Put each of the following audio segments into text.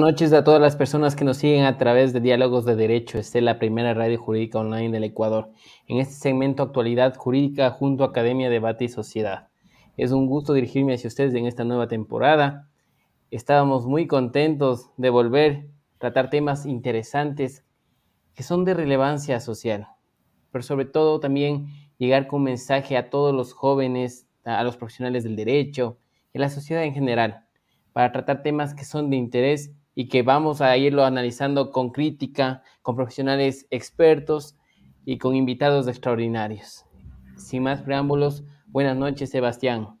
Noches a todas las personas que nos siguen a través de Diálogos de Derecho. Esta es la primera radio jurídica online del Ecuador. En este segmento Actualidad Jurídica junto a Academia Debate y Sociedad. Es un gusto dirigirme hacia ustedes en esta nueva temporada. Estábamos muy contentos de volver a tratar temas interesantes que son de relevancia social, pero sobre todo también llegar con un mensaje a todos los jóvenes, a los profesionales del derecho y a la sociedad en general para tratar temas que son de interés y que vamos a irlo analizando con crítica, con profesionales expertos y con invitados extraordinarios. Sin más preámbulos, buenas noches, Sebastián.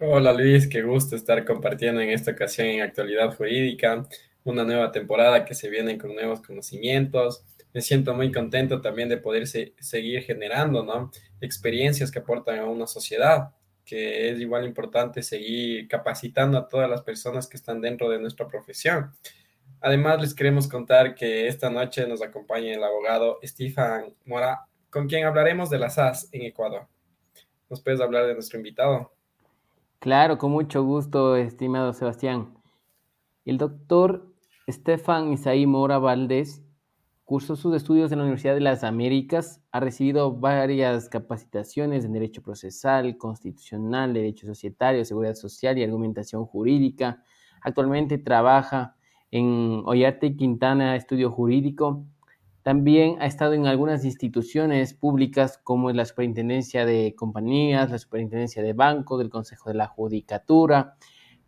Hola Luis, qué gusto estar compartiendo en esta ocasión en Actualidad Jurídica, una nueva temporada que se viene con nuevos conocimientos. Me siento muy contento también de poder seguir generando ¿no? experiencias que aportan a una sociedad que es igual importante seguir capacitando a todas las personas que están dentro de nuestra profesión. Además, les queremos contar que esta noche nos acompaña el abogado Stefan Mora, con quien hablaremos de la SAS en Ecuador. ¿Nos puedes hablar de nuestro invitado? Claro, con mucho gusto, estimado Sebastián. El doctor Stefan Isaí Mora Valdés Cursó sus estudios en la Universidad de las Américas, ha recibido varias capacitaciones en Derecho Procesal, Constitucional, Derecho Societario, Seguridad Social y Argumentación Jurídica. Actualmente trabaja en Ollarte Quintana Estudio Jurídico. También ha estado en algunas instituciones públicas como la Superintendencia de Compañías, la Superintendencia de Bancos, del Consejo de la Judicatura,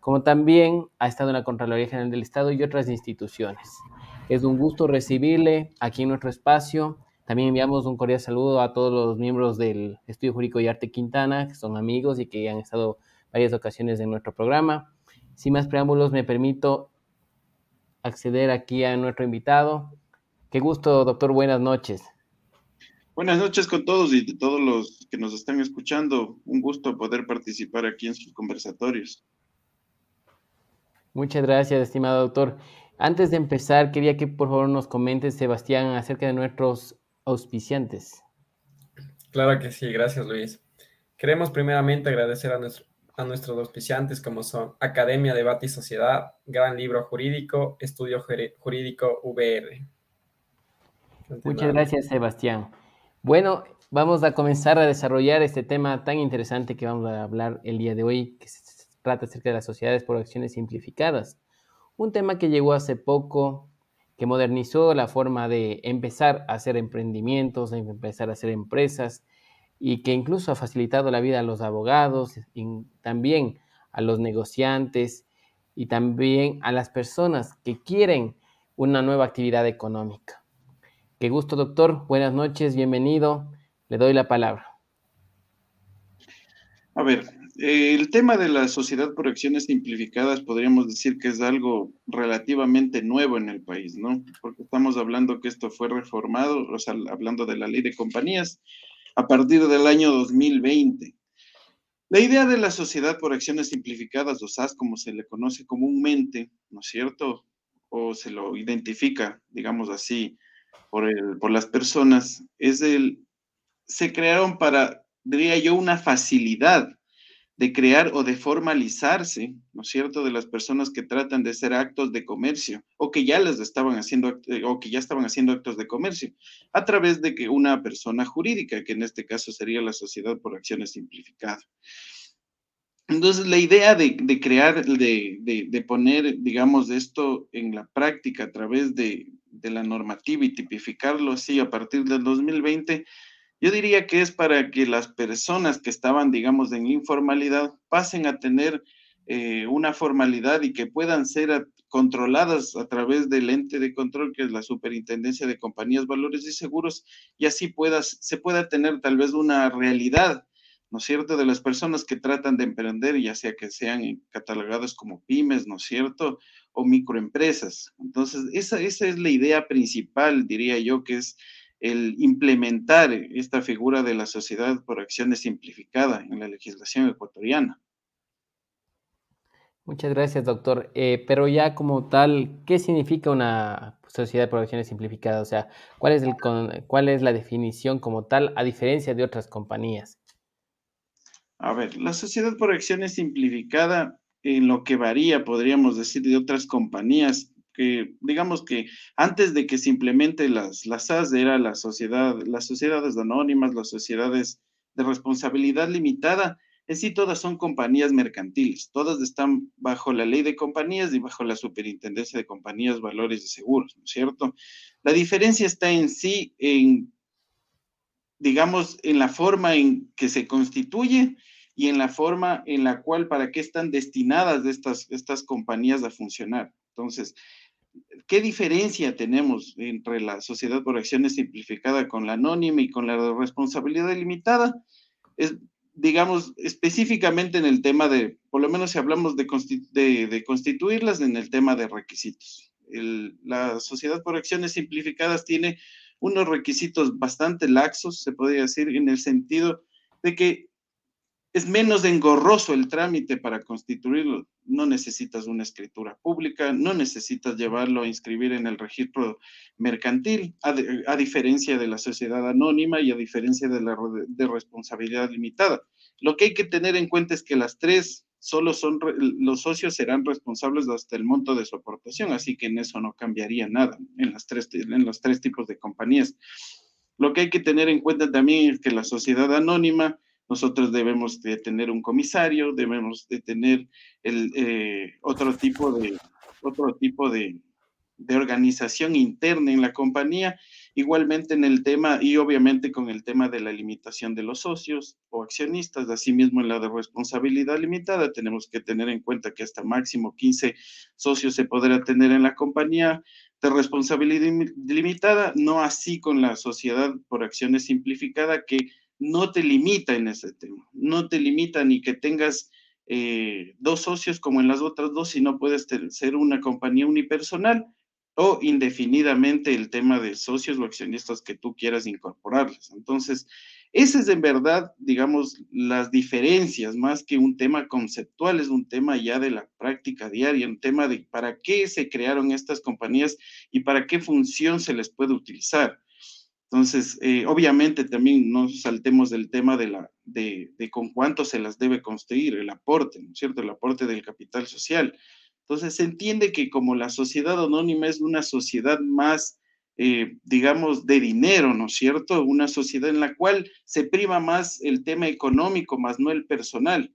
como también ha estado en la Contraloría General del Estado y otras instituciones. Es un gusto recibirle aquí en nuestro espacio. También enviamos un cordial saludo a todos los miembros del Estudio Jurídico y Arte Quintana, que son amigos y que han estado varias ocasiones en nuestro programa. Sin más preámbulos, me permito acceder aquí a nuestro invitado. Qué gusto, doctor. Buenas noches. Buenas noches con todos y todos los que nos están escuchando. Un gusto poder participar aquí en sus conversatorios. Muchas gracias, estimado doctor. Antes de empezar, quería que por favor nos comentes, Sebastián, acerca de nuestros auspiciantes. Claro que sí, gracias Luis. Queremos primeramente agradecer a, a nuestros auspiciantes como son Academia Debate y Sociedad, Gran Libro Jurídico, Estudio Jurídico VR. Muchas gracias, Sebastián. Bueno, vamos a comenzar a desarrollar este tema tan interesante que vamos a hablar el día de hoy, que se trata acerca de las sociedades por acciones simplificadas un tema que llegó hace poco, que modernizó la forma de empezar a hacer emprendimientos, de empezar a hacer empresas y que incluso ha facilitado la vida a los abogados y también a los negociantes y también a las personas que quieren una nueva actividad económica. Qué gusto, doctor. Buenas noches, bienvenido. Le doy la palabra. A ver, el tema de la sociedad por acciones simplificadas podríamos decir que es algo relativamente nuevo en el país, ¿no? Porque estamos hablando que esto fue reformado, o sea, hablando de la ley de compañías, a partir del año 2020. La idea de la sociedad por acciones simplificadas, o SAS, como se le conoce comúnmente, ¿no es cierto? O se lo identifica, digamos así, por, el, por las personas, es el, se crearon para, diría yo, una facilidad de crear o de formalizarse, ¿no es cierto?, de las personas que tratan de hacer actos de comercio o que ya les estaban haciendo eh, o que ya estaban haciendo actos de comercio a través de que una persona jurídica, que en este caso sería la sociedad por acciones simplificada. Entonces, la idea de, crear, de, de, poner, digamos, esto en la práctica a través de, de la normativa y tipificarlo así a partir del 2020 yo diría que es para que las personas que estaban, digamos, en informalidad pasen a tener eh, una formalidad y que puedan ser controladas a través del ente de control que es la Superintendencia de Compañías, Valores y Seguros y así puedas, se pueda tener tal vez una realidad, ¿no es cierto?, de las personas que tratan de emprender, ya sea que sean catalogadas como pymes, ¿no es cierto?, o microempresas. Entonces, esa, esa es la idea principal, diría yo, que es el implementar esta figura de la sociedad por acciones simplificada en la legislación ecuatoriana. Muchas gracias, doctor. Eh, pero ya como tal, ¿qué significa una sociedad por acciones simplificada? O sea, ¿cuál es, el, ¿cuál es la definición como tal a diferencia de otras compañías? A ver, la sociedad por acciones simplificada en lo que varía, podríamos decir, de otras compañías digamos que antes de que se implemente las, las SAS, era la sociedad, las sociedades anónimas, las sociedades de responsabilidad limitada, en sí todas son compañías mercantiles, todas están bajo la ley de compañías y bajo la superintendencia de compañías, valores y seguros, ¿no es cierto? La diferencia está en sí en, digamos, en la forma en que se constituye y en la forma en la cual, para qué están destinadas estas, estas compañías a funcionar. Entonces, ¿qué diferencia tenemos entre la sociedad por acciones simplificada con la anónima y con la responsabilidad limitada? Es digamos, específicamente en el tema de, por lo menos si hablamos de, de, constituirlas, en el tema de requisitos. la sociedad por acciones simplificadas tiene unos requisitos bastante laxos, se podría decir, en el sentido de que es menos engorroso el trámite para constituirlo. No necesitas una escritura pública, no necesitas llevarlo a inscribir en el registro mercantil, a, diferencia de la sociedad anónima y a diferencia de la de responsabilidad limitada. Lo que hay que tener en cuenta es que las tres solo son, los socios serán responsables hasta el monto de su aportación, así que en eso no cambiaría nada en, las tres, en los tres tipos de compañías. Lo que hay que tener en cuenta también es que la sociedad anónima nosotros debemos de tener un comisario, debemos de tener el, eh, otro tipo de, otro tipo de, organización interna en la compañía, igualmente en el tema y obviamente con el tema de la limitación de los socios o accionistas, asimismo en la de responsabilidad limitada, tenemos que tener en cuenta que hasta máximo 15 socios se podrá tener en la compañía de responsabilidad limitada, no así con la sociedad por acciones simplificada que no te limita en ese tema, no te limita ni que tengas eh, dos socios como en las otras dos, sino puedes ser una compañía unipersonal o indefinidamente el tema de socios o accionistas que tú quieras incorporarles. Entonces, ese es en verdad, digamos, las diferencias, más que un tema conceptual, es un tema ya de la práctica diaria, un tema de para qué se crearon estas compañías y para qué función se les puede utilizar. Entonces, eh, obviamente también no saltemos del tema de, la, de, con cuánto se las debe construir, el aporte, ¿no es cierto? El aporte del capital social. Entonces, se entiende que como la sociedad anónima es una sociedad más, eh, digamos, de dinero, ¿no es cierto? Una sociedad en la cual se prima más el tema económico, más no el personal,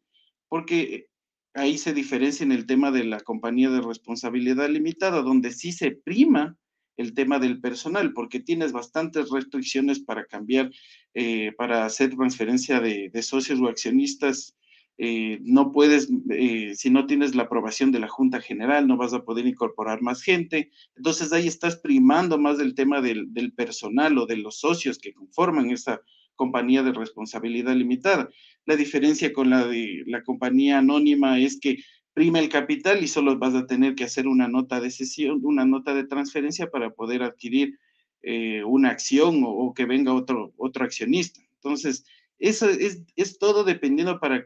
porque ahí se diferencia en el tema de la compañía de responsabilidad limitada, donde sí se prima el tema del personal, porque tienes bastantes restricciones para cambiar, eh, para hacer transferencia de, socios o accionistas. Eh, no puedes, eh, si no tienes la aprobación de la Junta General, no vas a poder incorporar más gente. Entonces ahí estás primando más del tema del, del personal o de los socios que conforman esa compañía de responsabilidad limitada. La diferencia con la de la compañía anónima es que prima el capital y solo vas a tener que hacer una nota de sesión, una nota de transferencia para poder adquirir eh, una acción o, que venga otro, otro accionista. Entonces, eso es, es todo dependiendo para,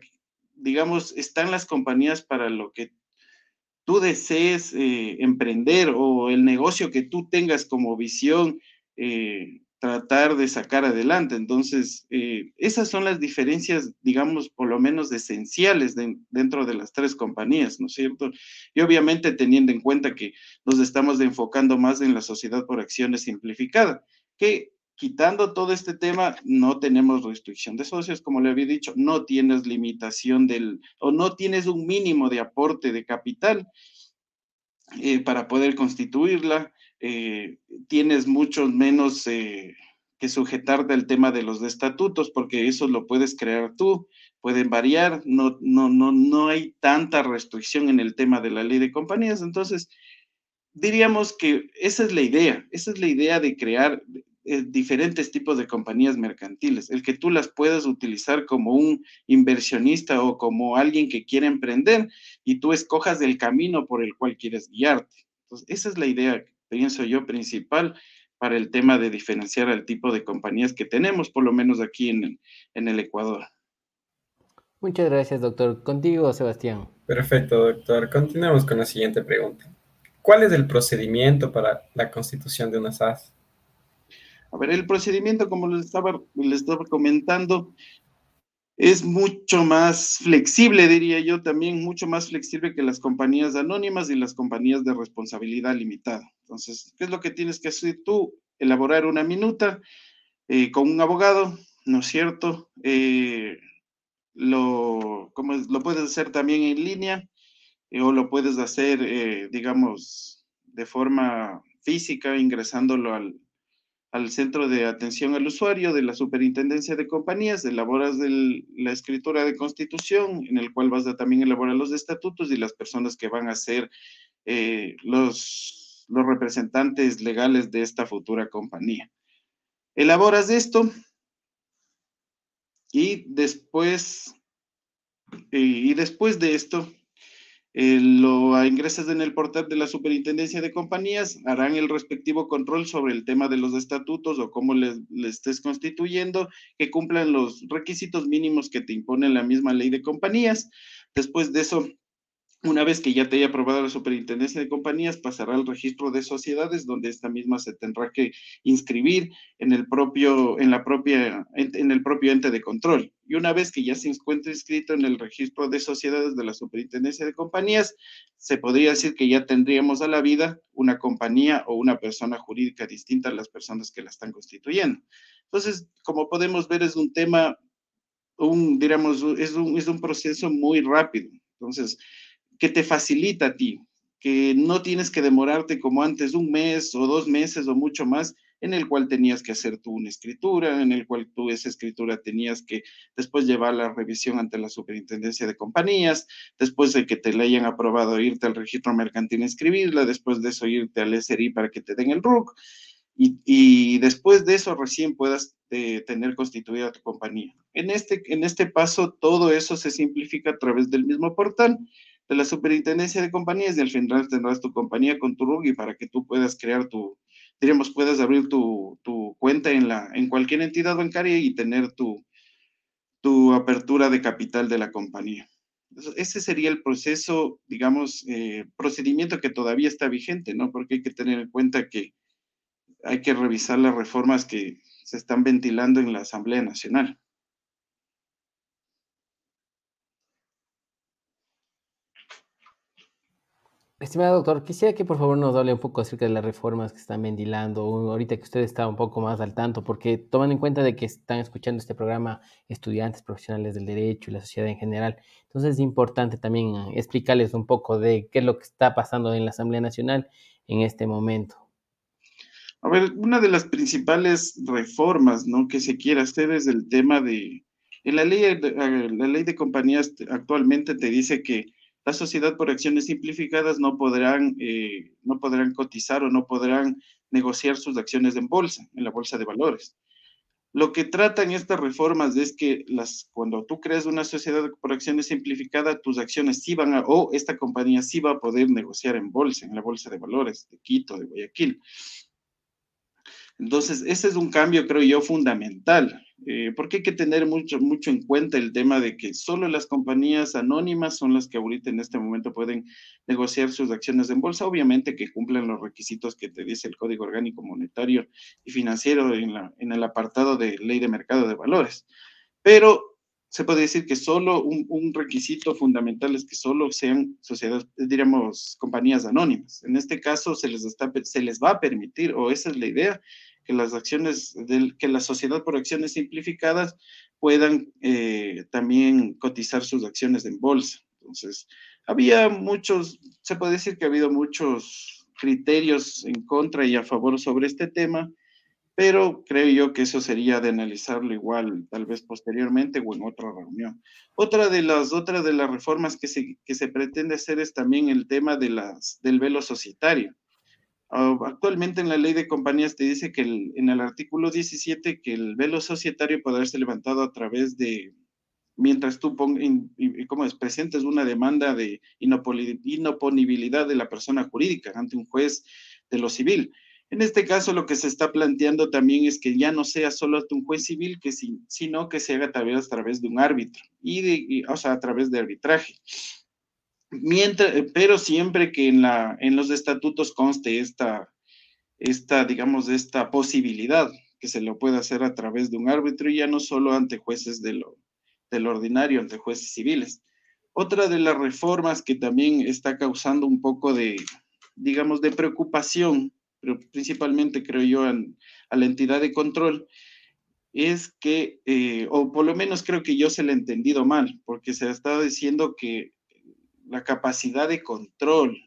digamos, están las compañías para lo que tú desees eh, emprender o el negocio que tú tengas como visión eh, tratar de sacar adelante. Entonces, eh, esas son las diferencias, digamos, por lo menos esenciales dentro de las tres compañías, ¿no es cierto? Y obviamente teniendo en cuenta que nos estamos enfocando más en la sociedad por acciones simplificada, que quitando todo este tema, no tenemos restricción de socios, como le había dicho, no tienes limitación del, o no tienes un mínimo de aporte de capital eh, para poder constituirla eh, tienes mucho menos eh, que sujetar del tema de los estatutos, porque eso lo puedes crear tú, pueden variar, no, no, no, no hay tanta restricción en el tema de la ley de compañías. Entonces, diríamos que esa es la idea, esa es la idea de crear eh, diferentes tipos de compañías mercantiles, el que tú las puedas utilizar como un inversionista o como alguien que quiere emprender y tú escojas el camino por el cual quieres guiarte. Entonces, esa es la idea pienso yo, principal para el tema de diferenciar el tipo de compañías que tenemos, por lo menos aquí en, en el Ecuador. Muchas gracias, doctor. Contigo, Sebastián. Perfecto, doctor. Continuamos con la siguiente pregunta. ¿Cuál es el procedimiento para la constitución de una SAS? A ver, el procedimiento, como les estaba, les estaba comentando, es mucho más flexible, diría yo también, mucho más flexible que las compañías anónimas y las compañías de responsabilidad limitada. Entonces, ¿qué es lo que tienes que hacer tú? Elaborar una minuta eh, con un abogado, ¿no es cierto? Eh, lo, puedes hacer también en línea eh, o lo puedes hacer, digamos, de forma física, ingresándolo al, al centro de atención al usuario de la superintendencia de compañías, elaboras la escritura de constitución, en el cual vas a también elaborar los estatutos y las personas que van a ser los, los representantes legales de esta futura compañía. Elaboras esto y después, y después de esto, eh, lo ingresas en el portal de la Superintendencia de Compañías, harán el respectivo control sobre el tema de los estatutos o cómo les, estés constituyendo, que cumplan los requisitos mínimos que te impone la misma ley de compañías. Después de eso, una vez que ya te haya aprobado la superintendencia de compañías, pasará al registro de sociedades, donde esta misma se tendrá que inscribir en el propio, en la propia, en el propio ente de control. Y una vez que ya se encuentre inscrito en el registro de sociedades de la superintendencia de compañías, se podría decir que ya tendríamos a la vida una compañía o una persona jurídica distinta a las personas que la están constituyendo. Entonces, como podemos ver, es un tema, un, diríamos, es un, es un proceso muy rápido. Entonces, que te facilita a ti, que no tienes que demorarte como antes un mes o dos meses o mucho más, en el cual tenías que hacer tú una escritura, en el cual tú esa escritura tenías que después llevar la revisión ante la superintendencia de compañías, después de que te la hayan aprobado irte al registro mercantil a inscribirla, después de eso irte al SRI para que te den el RUC, y, después de eso recién puedas eh, tener constituida tu compañía. En este, en este paso, todo eso se simplifica a través del mismo portal de la superintendencia de compañías y al final tendrás tu compañía con tu RUG para que tú puedas crear tu, diríamos, puedas abrir tu, cuenta en, la, en cualquier entidad bancaria y tener tu, tu apertura de capital de la compañía. Ese sería el proceso, digamos, eh, procedimiento que todavía está vigente, ¿no? Porque hay que tener en cuenta que hay que revisar las reformas que se están ventilando en la Asamblea Nacional. Estimado doctor, quisiera que por favor nos hable un poco acerca de las reformas que están ventilando, ahorita que usted está un poco más al tanto, porque toman en cuenta de que están escuchando este programa estudiantes, profesionales del derecho y la sociedad en general. Entonces es importante también explicarles un poco de qué es lo que está pasando en la Asamblea Nacional en este momento. A ver, una de las principales reformas que se quiere hacer es el tema de, en la ley, la ley de compañías actualmente te dice que la sociedad por acciones simplificadas no podrán, eh, no podrán cotizar o no podrán negociar sus acciones en bolsa, en la bolsa de valores. Lo que tratan estas reformas es que las, cuando tú creas una sociedad por acciones simplificada, tus acciones sí van a, o esta compañía sí va a poder negociar en bolsa, en la bolsa de valores de Quito, de Guayaquil. Entonces, ese es un cambio, creo yo, fundamental, eh, porque hay que tener mucho, mucho en cuenta el tema de que solo las compañías anónimas son las que ahorita en este momento pueden negociar sus acciones en bolsa, obviamente que cumplen los requisitos que te dice el Código Orgánico Monetario y Financiero en, la, en el apartado de Ley de Mercado de Valores. Pero se puede decir que solo un, un, requisito fundamental es que solo sean sociedades, diríamos, compañías anónimas. En este caso se les, está, se les va a permitir, o esa es la idea, que las acciones, que la sociedad por acciones simplificadas puedan eh, también cotizar sus acciones en bolsa. Entonces, había muchos, se puede decir que ha habido muchos criterios en contra y a favor sobre este tema, pero creo yo que eso sería de analizarlo igual, tal vez posteriormente o en otra reunión. Otra de las, otra de las reformas que se, que se pretende hacer es también el tema de las, del velo societario. Ah, actualmente en la ley de compañías te dice que en el artículo 17 que el velo societario podrá ser levantado a través de, mientras tú pongas, como es, presentes una demanda de inoponibilidad de la persona jurídica ante un juez de lo civil. En este caso, lo que se está planteando también es que ya no sea solo un juez civil, que sino que se haga a través de un árbitro, y de, o sea, a través de arbitraje. Mientras, pero siempre que en, la, en los estatutos conste esta, esta, digamos, esta posibilidad que se lo pueda hacer a través de un árbitro y ya no solo ante jueces de lo, del ordinario ante jueces civiles. Otra de las reformas que también está causando un poco de, digamos, de preocupación, pero principalmente creo yo a la entidad de control, es que, eh, o por lo menos creo que yo se lo he entendido mal, porque se ha estado diciendo que la capacidad de control,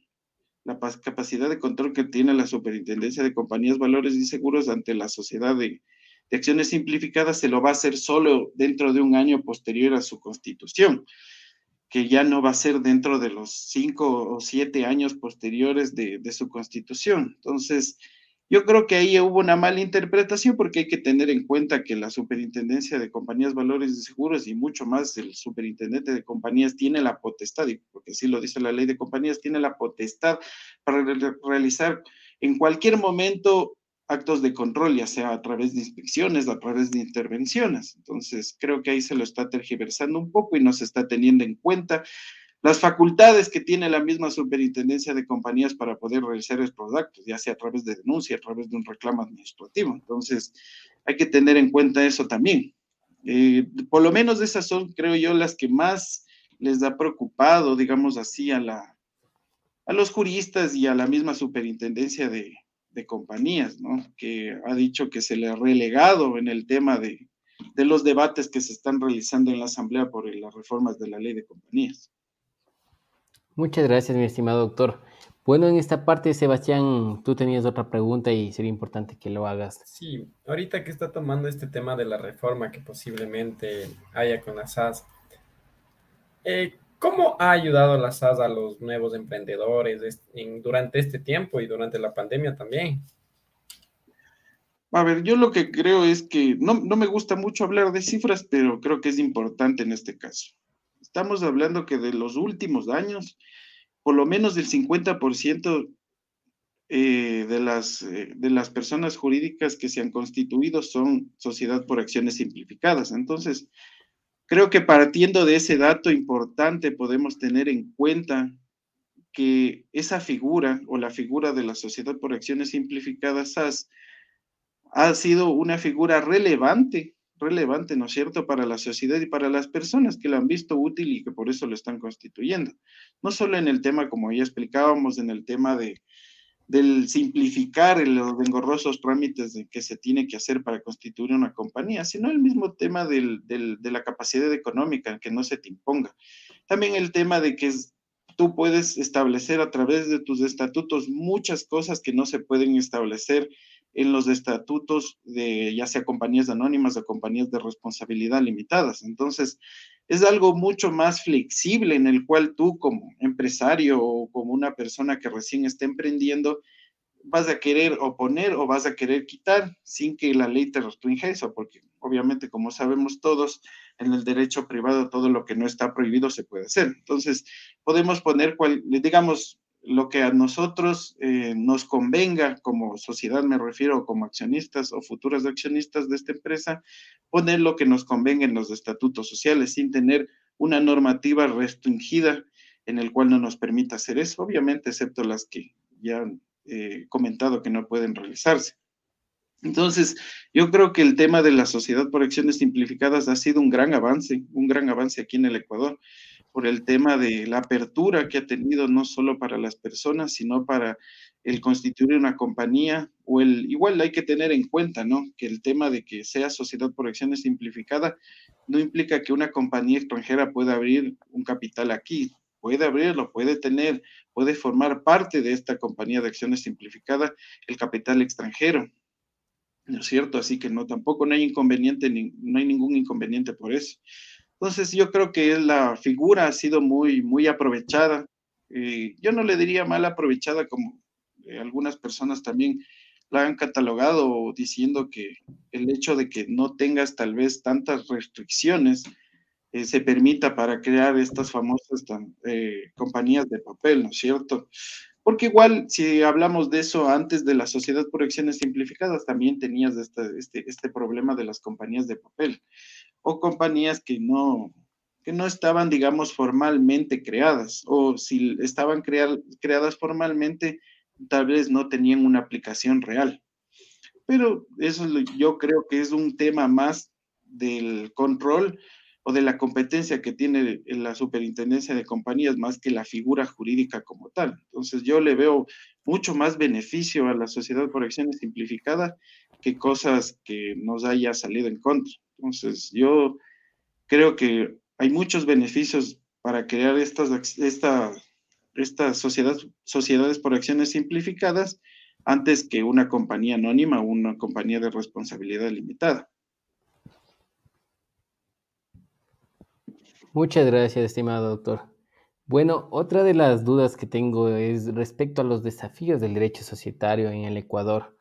la capacidad de control que tiene la Superintendencia de Compañías, Valores y Seguros ante la sociedad de, acciones simplificadas se lo va a hacer solo dentro de un año posterior a su constitución, que ya no va a ser dentro de los cinco o siete años posteriores de su constitución. Entonces, yo creo que ahí hubo una mala interpretación porque hay que tener en cuenta que la superintendencia de compañías, valores y seguros y mucho más el superintendente de compañías tiene la potestad, porque así lo dice la ley de compañías, tiene la potestad para realizar en cualquier momento actos de control, ya sea a través de inspecciones, a través de intervenciones. Entonces, creo que ahí se lo está tergiversando un poco y no se está teniendo en cuenta las facultades que tiene la misma superintendencia de compañías para poder realizar estos actos, ya sea a través de denuncia, a través de un reclamo administrativo. Entonces, hay que tener en cuenta eso también. Eh, por lo menos esas son, creo yo, las que más les ha preocupado, digamos así, a, la, a los juristas y a la misma superintendencia de, de compañías, ¿no? Que ha dicho que se le ha relegado en el tema de, de los debates que se están realizando en la Asamblea por las reformas de la ley de compañías. Muchas gracias, mi estimado doctor. Bueno, en esta parte, Sebastián, tú tenías otra pregunta y sería importante que lo hagas. Sí, ahorita que está tomando este tema de la reforma que posiblemente haya con la SAS, eh, ¿cómo ha ayudado la SAS a los nuevos emprendedores durante este tiempo y durante la pandemia también? A ver, yo lo que creo es que no, no me gusta mucho hablar de cifras, pero creo que es importante en este caso. Estamos hablando que de los últimos años, por lo menos del 50% eh, de, las, eh, de las personas jurídicas que se han constituido son sociedad por acciones simplificadas. Entonces, creo que partiendo de ese dato importante podemos tener en cuenta que esa figura o la figura de la sociedad por acciones simplificadas ha sido una figura relevante relevante, ¿no es cierto?, para la sociedad y para las personas que la han visto útil y que por eso lo están constituyendo. No solo en el tema, como ya explicábamos, en el tema de, del simplificar los engorrosos trámites de que se tiene que hacer para constituir una compañía, sino el mismo tema del, de la capacidad económica, que no se te imponga. También el tema de que tú puedes establecer a través de tus estatutos muchas cosas que no se pueden establecer en los estatutos de ya sea compañías anónimas o compañías de responsabilidad limitadas. Entonces, es algo mucho más flexible en el cual tú como empresario o como una persona que recién está emprendiendo, vas a querer oponer o vas a querer quitar sin que la ley te restrinja eso, porque obviamente, como sabemos todos, en el derecho privado todo lo que no está prohibido se puede hacer. Entonces, podemos poner, cual, digamos, lo que a nosotros eh, nos convenga como sociedad, me refiero como accionistas o futuros accionistas de esta empresa, poner lo que nos convenga en los estatutos sociales sin tener una normativa restringida en el cual no nos permita hacer eso, obviamente, excepto las que ya han eh, comentado que no pueden realizarse. Entonces, yo creo que el tema de la sociedad por acciones simplificadas ha sido un gran avance, un gran avance aquí en el Ecuador por el tema de la apertura que ha tenido no solo para las personas, sino para el constituir una compañía o el, igual hay que tener en cuenta, ¿no? Que el tema de que sea sociedad por acciones simplificada no implica que una compañía extranjera pueda abrir un capital aquí, puede abrirlo, puede tener, puede formar parte de esta compañía de acciones simplificada el capital extranjero. ¿No es cierto? Así que no, tampoco no hay inconveniente, no hay ningún inconveniente por eso. Entonces yo creo que la figura ha sido muy, muy aprovechada. Eh, yo no le diría mal aprovechada como eh, algunas personas también la han catalogado diciendo que el hecho de que no tengas tal vez tantas restricciones eh, se permita para crear estas famosas compañías de papel, ¿no es cierto? Porque igual, si hablamos de eso antes de la sociedad por acciones simplificadas, también tenías este, este problema de las compañías de papel o compañías que no, que no estaban, digamos, formalmente creadas, o si estaban creadas formalmente, tal vez no tenían una aplicación real. Pero eso yo creo que es un tema más del control, o de la competencia que tiene la superintendencia de compañías más que la figura jurídica como tal. Entonces yo le veo mucho más beneficio a la sociedad por acciones simplificada que cosas que nos haya salido en contra. Entonces yo creo que hay muchos beneficios para crear estas, esta, sociedades por acciones simplificadas antes que una compañía anónima o una compañía de responsabilidad limitada. Muchas gracias, estimado doctor. Bueno, otra de las dudas que tengo es respecto a los desafíos del derecho societario en el Ecuador,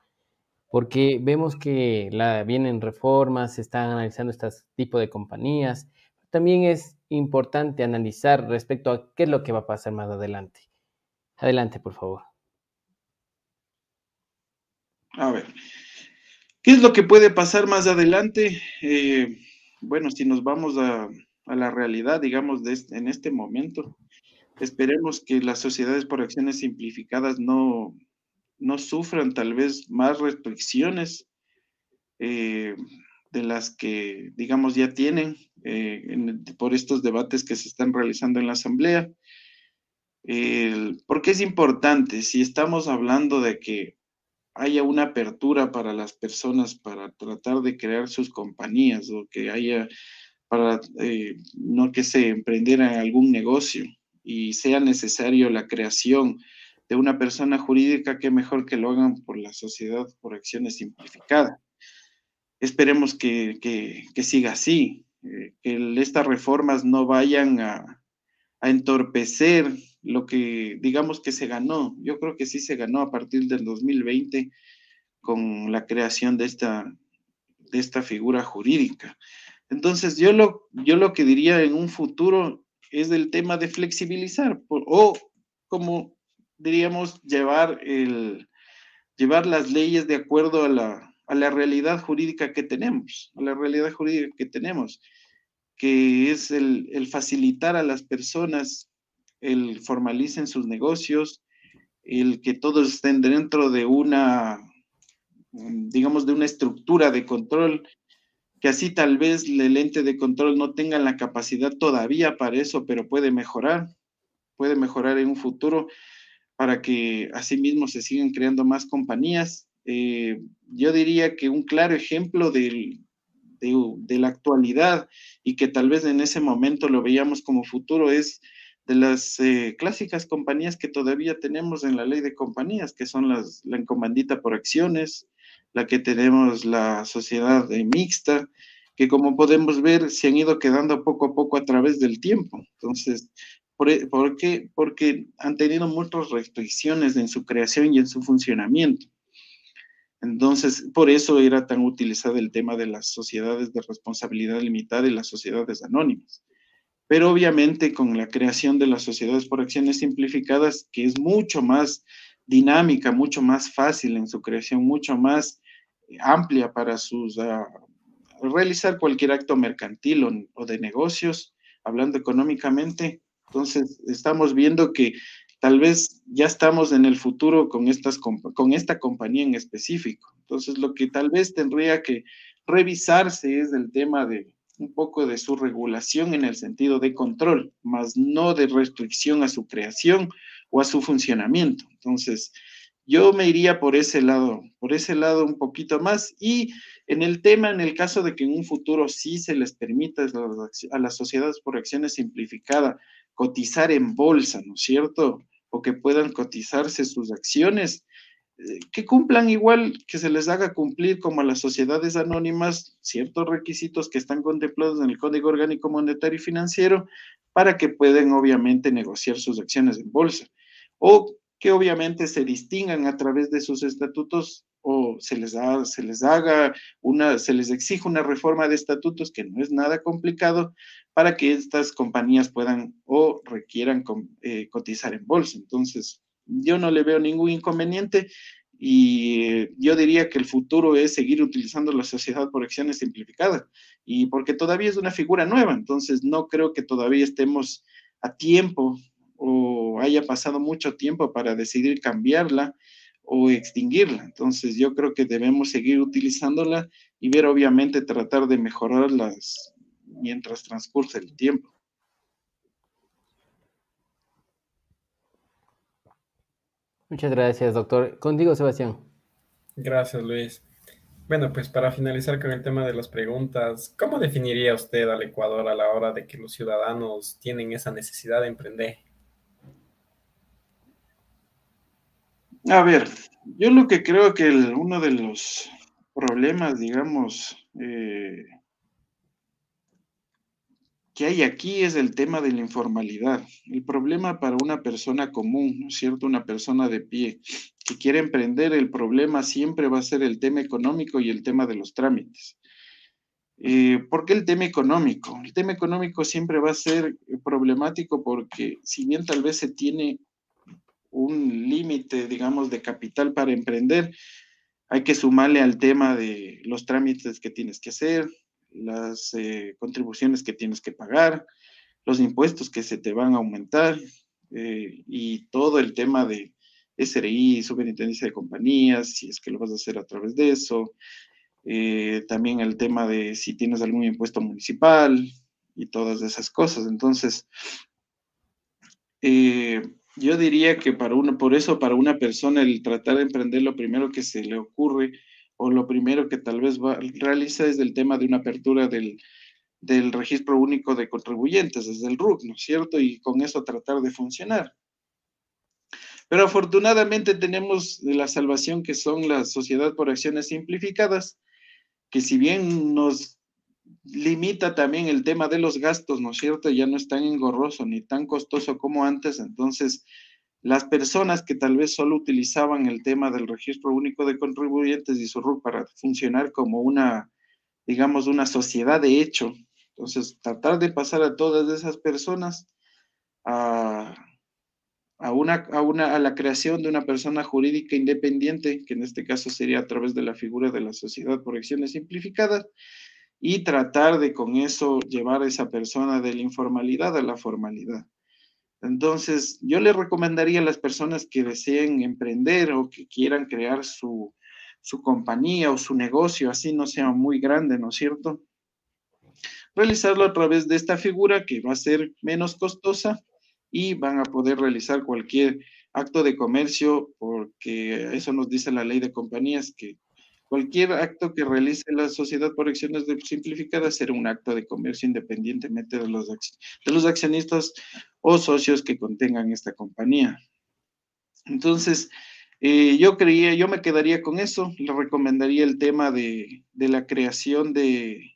porque vemos que vienen reformas, se están analizando este tipo de compañías. También es importante analizar respecto a qué es lo que va a pasar más adelante. Adelante, por favor. A ver, ¿qué es lo que puede pasar más adelante? Eh, bueno, si nos vamos a a la realidad, digamos, de en este momento. Esperemos que las sociedades por acciones simplificadas no, no sufran tal vez más restricciones eh, de las que, digamos, ya tienen eh, por estos debates que se están realizando en la Asamblea. porque es importante, si estamos hablando de que haya una apertura para las personas para tratar de crear sus compañías o que haya para eh, no que se emprendiera algún negocio y sea necesario la creación de una persona jurídica, que mejor que lo hagan por la sociedad por acciones simplificadas. Esperemos que, siga así, eh, que estas reformas no vayan a, a entorpecer lo que digamos que se ganó. Yo creo que sí se ganó a partir del 2020 con la creación de esta, de esta figura jurídica. Entonces, yo lo, yo lo que diría en un futuro es del tema de flexibilizar o como diríamos llevar, el, llevar las leyes de acuerdo a la, a la realidad jurídica que tenemos, a la realidad jurídica que tenemos, que es el, el facilitar a las personas el formalicen sus negocios, el que todos estén dentro de una, digamos, de una estructura de control que así tal vez el ente de control no tenga la capacidad todavía para eso, pero puede mejorar, puede mejorar en un futuro para que asimismo se sigan creando más compañías. Eh, yo diría que un claro ejemplo de, la actualidad y que tal vez en ese momento lo veíamos como futuro es de las eh, clásicas compañías que todavía tenemos en la ley de compañías, que son las, la encomandita por acciones, la que tenemos la sociedad mixta, que como podemos ver se han ido quedando poco a poco a través del tiempo. Entonces, ¿por, e, qué? Porque han tenido muchas restricciones en su creación y en su funcionamiento. Entonces, por eso era tan utilizado el tema de las sociedades de responsabilidad limitada y las sociedades anónimas. Pero obviamente con la creación de las sociedades por acciones simplificadas, que es mucho más dinámica, mucho más fácil en su creación, mucho más amplia para sus, ah, realizar cualquier acto mercantil o, de negocios, hablando económicamente. Entonces, estamos viendo que tal vez ya estamos en el futuro con, estas, con esta compañía en específico. Entonces, lo que tal vez tendría que revisarse es el tema de un poco de su regulación en el sentido de control, más no de restricción a su creación o a su funcionamiento. Entonces, yo me iría por ese lado, por ese lado un poquito más. Y en el tema, en el caso de que en un futuro sí se les permita a las sociedades por acciones simplificadas cotizar en bolsa, ¿no es cierto? O que puedan cotizarse sus acciones, eh, que cumplan igual, que se les haga cumplir como a las sociedades anónimas ciertos requisitos que están contemplados en el Código Orgánico Monetario y Financiero para que puedan obviamente negociar sus acciones en bolsa o que obviamente se distingan a través de sus estatutos o se les, da, se les haga una, se les exige una reforma de estatutos que no es nada complicado para que estas compañías puedan o requieran eh, cotizar en bolsa. Entonces, yo no le veo ningún inconveniente y yo diría que el futuro es seguir utilizando la sociedad por acciones simplificadas y porque todavía es una figura nueva, entonces no creo que todavía estemos a tiempo o haya pasado mucho tiempo para decidir cambiarla o extinguirla. Entonces yo creo que debemos seguir utilizándola y ver obviamente tratar de mejorar las, mientras transcurse el tiempo. Muchas gracias, doctor. Contigo, Sebastián. Gracias, Luis. Bueno, pues para finalizar con el tema de las preguntas, ¿cómo definiría usted al Ecuador a la hora de que los ciudadanos tienen esa necesidad de emprender? A ver, yo lo que creo que uno de los problemas, digamos, eh, que hay aquí es el tema de la informalidad. El problema para una persona común, ¿no es cierto? Una persona de pie que quiere emprender, el problema siempre va a ser el tema económico y el tema de los trámites. Eh, ¿Por qué el tema económico? El tema económico siempre va a ser problemático porque si bien tal vez se tiene un límite, digamos, de capital para emprender, hay que sumarle al tema de los trámites que tienes que hacer, las eh, contribuciones que tienes que pagar, los impuestos que se te van a aumentar eh, y todo el tema de SRI, superintendencia de compañías, si es que lo vas a hacer a través de eso. Eh, también el tema de si tienes algún impuesto municipal y todas esas cosas. Entonces, yo diría que para por eso para una persona el tratar de emprender lo primero que se le ocurre o lo primero que tal vez va, realiza es el tema de una apertura del, del registro único de contribuyentes, desde el RUC, ¿no es cierto? Y con eso tratar de funcionar. Pero afortunadamente tenemos la salvación que son la sociedad por acciones simplificadas, que si bien nos limita también el tema de los gastos, ¿no es cierto? Ya no es tan engorroso ni tan costoso como antes, entonces las personas que tal vez solo utilizaban el tema del registro único de contribuyentes y su RUC para funcionar como una, digamos, una sociedad de hecho. Entonces, tratar de pasar a todas esas personas a, una, a, una, a la creación de una persona jurídica independiente, que en este caso sería a través de la figura de la sociedad por acciones simplificadas, y tratar de con eso llevar a esa persona de la informalidad a la formalidad. Entonces, yo le recomendaría a las personas que deseen emprender o que quieran crear su, compañía o su negocio, así no sea muy grande, ¿no es cierto? Realizarlo a través de esta figura que va a ser menos costosa y van a poder realizar cualquier acto de comercio porque eso nos dice la ley de compañías que Cualquier acto que realice la sociedad por acciones simplificadas será un acto de comercio independientemente de los, de los accionistas o socios que contengan esta compañía. Entonces, eh, yo creía, yo me quedaría con eso. Le recomendaría el tema de, la creación de,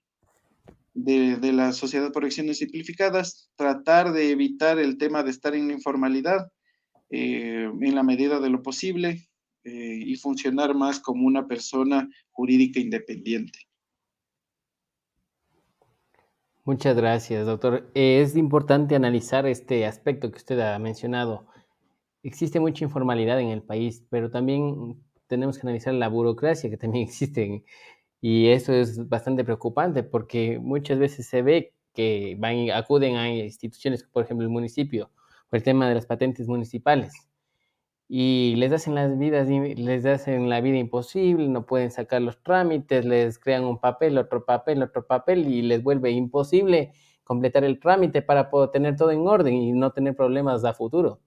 de, la sociedad por acciones simplificadas, tratar de evitar el tema de estar en la informalidad eh, en la medida de lo posible, eh, y funcionar más como una persona jurídica independiente. Muchas gracias, doctor. Es importante analizar este aspecto que usted ha mencionado. Existe mucha informalidad en el país, pero también tenemos que analizar la burocracia que también existe. Y eso es bastante preocupante porque muchas veces se ve que van, acuden a instituciones, por ejemplo, el municipio, por el tema de las patentes municipales y les hacen las vidas, les hacen la vida imposible, no pueden sacar los trámites, les crean un papel, otro papel, otro papel y les vuelve imposible completar el trámite para poder tener todo en orden y no tener problemas a futuro.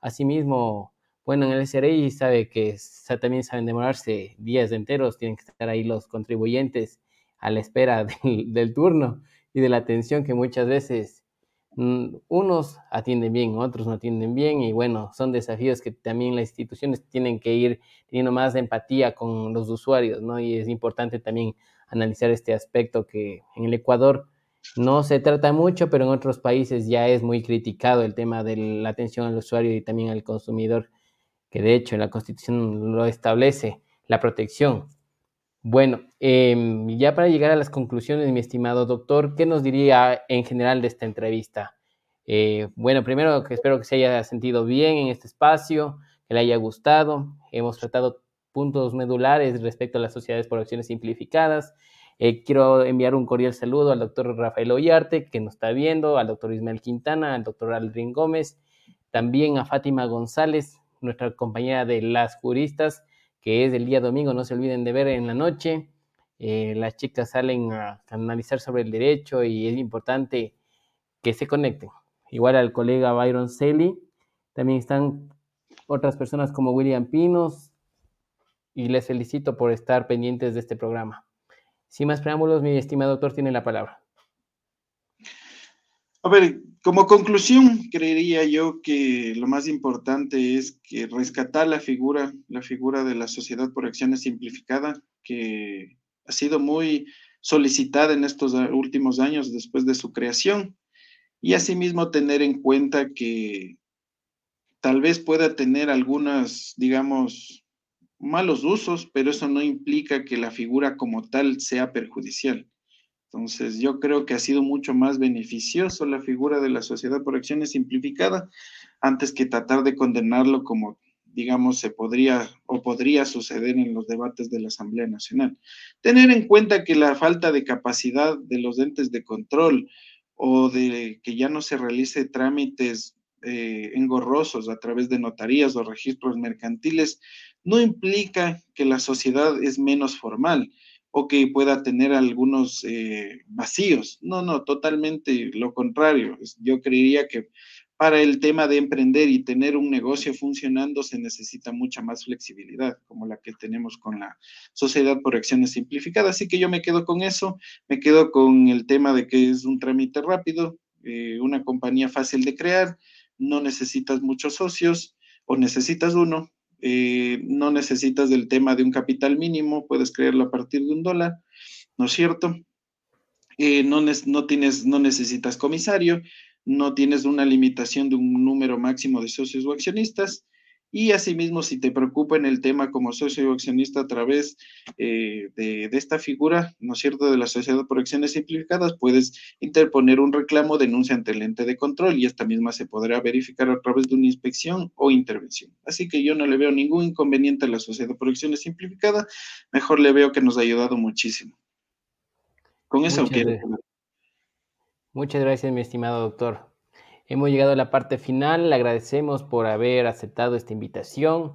Asimismo, bueno, en el SRI sabe que también saben demorarse días enteros, tienen que estar ahí los contribuyentes a la espera del, turno y de la atención que muchas veces unos atienden bien, otros no atienden bien y bueno, son desafíos que también las instituciones tienen que ir teniendo más empatía con los usuarios, ¿no? Y es importante también analizar este aspecto que en el Ecuador no se trata mucho, pero en otros países ya es muy criticado el tema de la atención al usuario y también al consumidor, que de hecho la Constitución lo establece, la protección bueno, em, ya para llegar a las conclusiones, mi estimado doctor, ¿qué nos diría en general de esta entrevista? Eh, bueno, primero que espero que se haya sentido bien en este espacio, que le haya gustado. Hemos tratado puntos medulares respecto a las sociedades por acciones simplificadas. Eh, quiero enviar un cordial saludo al doctor Rafael Ollarte, que nos está viendo, al doctor Ismael Quintana, al doctor Aldrin Gómez, también a Fátima González, nuestra compañera de las juristas, que es el día domingo, no se olviden de ver en la noche. eh, las chicas salen a analizar sobre el derecho y es importante que se conecten. Igual al colega Byron Selly, también están otras personas como William Pinos y les felicito por estar pendientes de este programa. Sin más preámbulos, mi estimado doctor tiene la palabra. A ver, como conclusión, creería yo que lo más importante es que rescatar la figura, la figura de la sociedad por acciones simplificada, que ha sido muy solicitada en estos últimos años después de su creación, y asimismo tener en cuenta que tal vez pueda tener algunas, digamos, malos usos, pero eso no implica que la figura como tal sea perjudicial. Entonces, yo creo que ha sido mucho más beneficioso la figura de la sociedad por acciones simplificada antes que tratar de condenarlo como, digamos, se podría o podría suceder en los debates de la Asamblea Nacional. Tener en cuenta que la falta de capacidad de los entes de control o de que ya no se realice trámites eh, engorrosos a través de notarías o registros mercantiles no implica que la sociedad es menos formal o que pueda tener algunos eh, vacíos. No, no, totalmente lo contrario. Yo creería que para el tema de emprender y tener un negocio funcionando se necesita mucha más flexibilidad, como la que tenemos con la sociedad por acciones simplificadas. Así que yo me quedo con eso, me quedo con el tema de que es un trámite rápido, eh, una compañía fácil de crear, no necesitas muchos socios o necesitas uno, eh, no necesitas del tema de un capital mínimo, puedes crearlo a partir de un dólar, ¿no es cierto? Eh, no, no, tienes, no necesitas comisario, no tienes una limitación de un número máximo de socios o accionistas, y asimismo, si te preocupa en el tema como socio accionista a través eh, de, esta figura, ¿no es cierto?, de la sociedad por acciones simplificadas, puedes interponer un reclamo, denuncia ante el ente de control y esta misma se podrá verificar a través de una inspección o intervención. Así que yo no le veo ningún inconveniente a la sociedad por acciones simplificada, mejor le veo que nos ha ayudado muchísimo. Con eso quiero. Muchas gracias, mi estimado doctor. Hemos llegado a la parte final. Le agradecemos por haber aceptado esta invitación.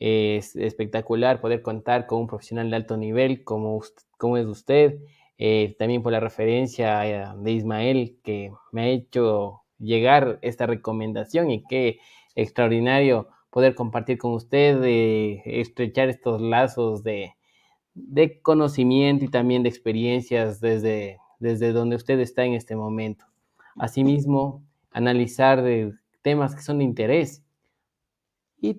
Es espectacular poder contar con un profesional de alto nivel como, como es usted. Eh, también por la referencia eh, de Ismael que me ha hecho llegar esta recomendación y qué extraordinario poder compartir con usted, estrechar estos lazos de, de, conocimiento y también de experiencias desde, desde donde usted está en este momento. Asimismo, analizar de temas que son de interés. Y,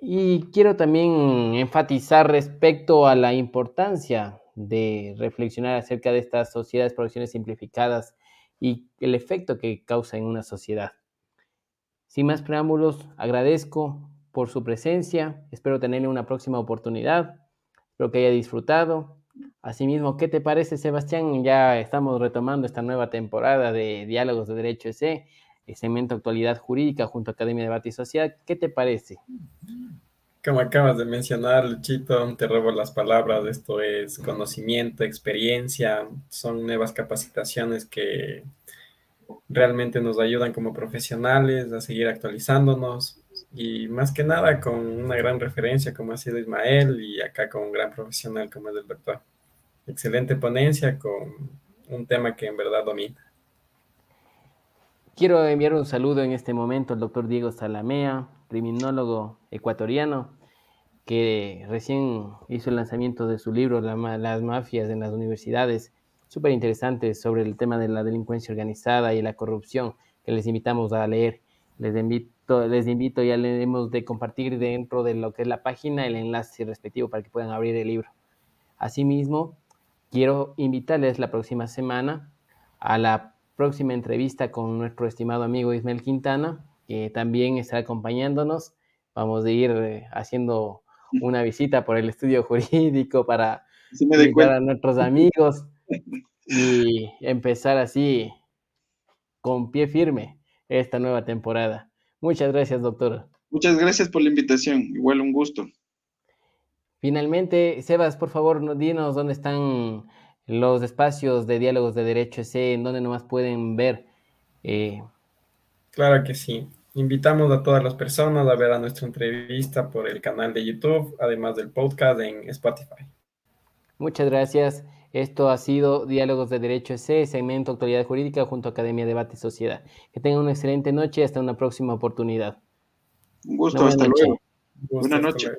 y quiero también enfatizar respecto a la importancia de reflexionar acerca de estas sociedades producciones simplificadas y el efecto que causa en una sociedad. Sin más preámbulos, agradezco por su presencia, espero tenerle una próxima oportunidad, espero que haya disfrutado. Asimismo, ¿qué te parece, Sebastián? Ya estamos retomando esta nueva temporada de Diálogos de Derecho EC, segmento Actualidad Jurídica junto a Academia de Debate y Sociedad. ¿Qué te parece? Como acabas de mencionar, Luchito, te robo las palabras. Esto es conocimiento, experiencia, son nuevas capacitaciones que realmente nos ayudan como profesionales a seguir actualizándonos y más que nada con una gran referencia como ha sido Ismael y acá con un gran profesional como es el doctor. Excelente ponencia con un tema que en verdad domina. Quiero enviar un saludo en este momento al doctor Diego Salamea, criminólogo ecuatoriano, que recién hizo el lanzamiento de su libro Las mafias en las universidades, súper interesante sobre el tema de la delincuencia organizada y la corrupción, que les invitamos a leer. Les invito, les invito, ya le hemos de compartir dentro de lo que es la página el enlace respectivo para que puedan abrir el libro. Asimismo, quiero invitarles la próxima semana a la próxima entrevista con nuestro estimado amigo Ismael Quintana, que también estará acompañándonos. Vamos a ir eh, haciendo una visita por el estudio jurídico para invitar a nuestros amigos y empezar así con pie firme esta nueva temporada. Muchas gracias, doctor. Muchas gracias por la invitación. Igual un gusto. Finalmente, Sebas, por favor, dinos dónde están los espacios de diálogos de derecho ese, en donde nomás pueden ver. Eh, claro que sí. Invitamos a todas las personas a ver a nuestra entrevista por el canal de YouTube, además del podcast en Spotify. Muchas gracias. Esto ha sido Diálogos de Derecho EC, segmento Actualidad Jurídica junto a Academia Debate y Sociedad. Que tengan una excelente noche y hasta una próxima oportunidad. Un gusto, hasta luego. Buenas noches.